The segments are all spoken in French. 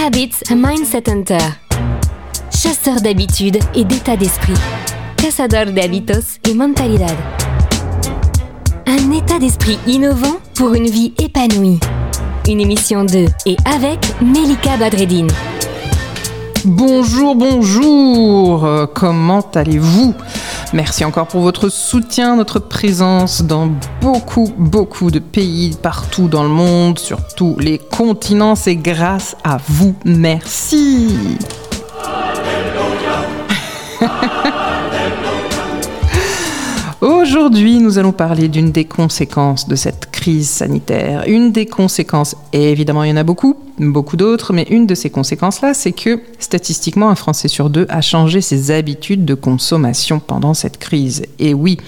Habits a Mindset Hunter. Chasseur d'habitudes et d'état d'esprit. Cazador de hábitos et mentalidad. Un état d'esprit innovant pour une vie épanouie. Une émission de et avec Melika Badreddine. Bonjour, bonjour, euh, comment allez-vous? Merci encore pour votre soutien, notre présence dans beaucoup, beaucoup de pays partout dans le monde, sur tous les continents. C'est grâce à vous. Merci. Aujourd'hui, nous allons parler d'une des conséquences de cette crise sanitaire. Une des conséquences, et évidemment il y en a beaucoup, beaucoup d'autres, mais une de ces conséquences-là, c'est que statistiquement, un Français sur deux a changé ses habitudes de consommation pendant cette crise. Et oui,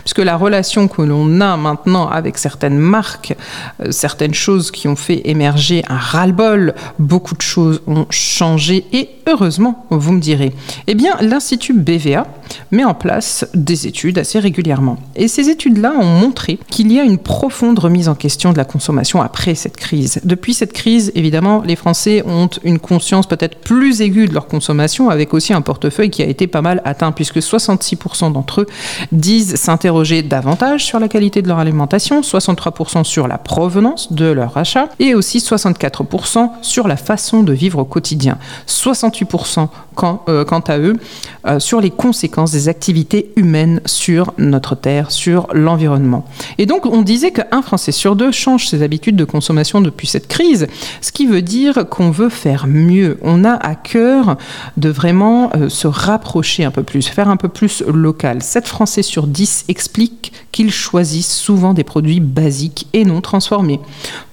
puisque la relation que l'on a maintenant avec certaines marques, euh, certaines choses qui ont fait émerger un ras-le-bol, beaucoup de choses ont changé et heureusement, vous me direz. Eh bien, l'Institut BVA met en place des études assez régulièrement. Et ces études-là ont montré qu'il y a une profonde remise en question de la consommation après cette crise. Depuis cette crise, évidemment, les Français ont une conscience peut-être plus aiguë de leur consommation, avec aussi un portefeuille qui a été pas mal atteint, puisque 66% d'entre eux disent s'interroger davantage sur la qualité de leur alimentation, 63% sur la provenance de leur achat, et aussi 64% sur la façon de vivre au quotidien. 68% euh, quant, à eux euh, sur les conséquences des activités humaines sur notre terre, sur l'environnement. Et donc, on disait qu'un Français sur deux change ses habitudes de consommation depuis cette crise, ce qui veut dire qu'on veut faire mieux. On a à cœur de vraiment euh, se rapprocher un peu plus, faire un peu plus local. 7 Français sur 10 expliquent qu'ils choisissent souvent des produits basiques et non transformés.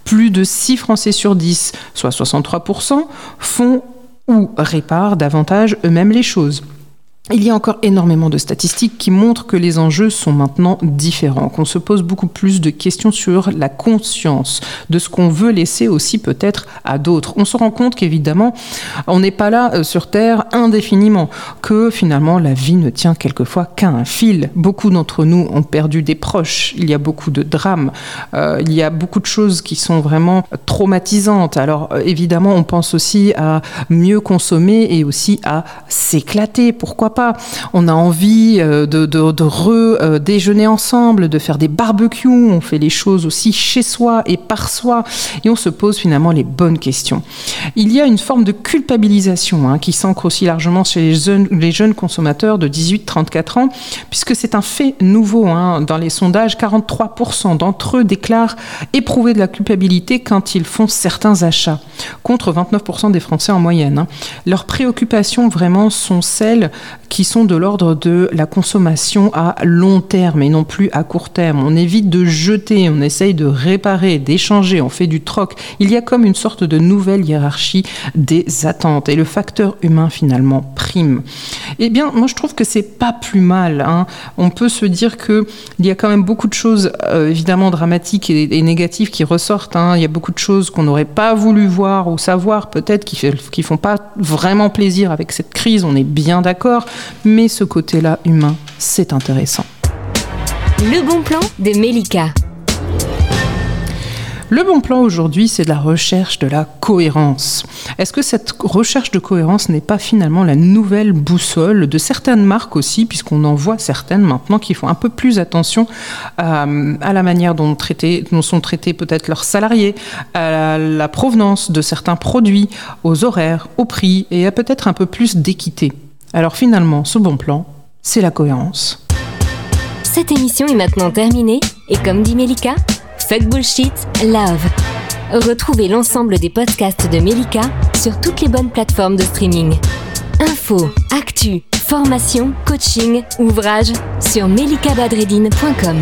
Plus de 6 Français sur 10, soit 63%, font ou réparent davantage eux-mêmes les choses. Il y a encore énormément de statistiques qui montrent que les enjeux sont maintenant différents, qu'on se pose beaucoup plus de questions sur la conscience, de ce qu'on veut laisser aussi peut-être à d'autres. On se rend compte qu'évidemment, on n'est pas là euh, sur Terre indéfiniment, que finalement la vie ne tient quelquefois qu'à un fil. Beaucoup d'entre nous ont perdu des proches, il y a beaucoup de drames, euh, il y a beaucoup de choses qui sont vraiment traumatisantes. Alors euh, évidemment, on pense aussi à mieux consommer et aussi à s'éclater. Pourquoi pas On a envie euh, de, de, re-déjeuner ensemble, de faire des barbecues, on fait les choses aussi chez soi et par soi, et on se pose finalement les bonnes questions. Il y a une forme de culpabilisation hein, qui s'ancre aussi largement chez les jeunes, les jeunes consommateurs de 18-34 ans, puisque c'est un fait nouveau. Hein. Dans les sondages, 43% d'entre eux déclarent éprouver de la culpabilité quand ils font certains achats, contre 29% des Français en moyenne. Hein. Leurs préoccupations vraiment sont celles qui sont de l'ordre de la consommation à long terme et non plus à court terme. On évite de jeter, on essaye de réparer, d'échanger, on fait du troc. Il y a comme une sorte de nouvelle hiérarchie des attentes et le facteur humain finalement prime. Eh bien, moi je trouve que c'est pas plus mal. Hein. On peut se dire que il y a quand même beaucoup de choses euh, évidemment dramatiques et, négatives qui ressortent. Hein. Il y a beaucoup de choses qu'on n'aurait pas voulu voir ou savoir peut-être qui, qui font pas vraiment plaisir avec cette crise. On est bien d'accord mais ce côté-là humain, c'est intéressant. Le bon plan de Melika. Le bon plan aujourd'hui, c'est de la recherche de la cohérence. Est-ce que cette recherche de cohérence n'est pas finalement la nouvelle boussole de certaines marques aussi, puisqu'on en voit certaines maintenant qui font un peu plus attention euh, à, la manière dont, dont sont traités peut-être leurs salariés, à la provenance de certains produits, aux horaires, au prix et à peut-être un peu plus d'équité? Alors finalement, ce bon plan, c'est la cohérence. Cette émission est maintenant terminée et comme dit Melika, fuck bullshit, love. Retrouvez l'ensemble des podcasts de Melika sur toutes les bonnes plateformes de streaming. Info, actu, formation, coaching, ouvrages sur melikabadredine.com.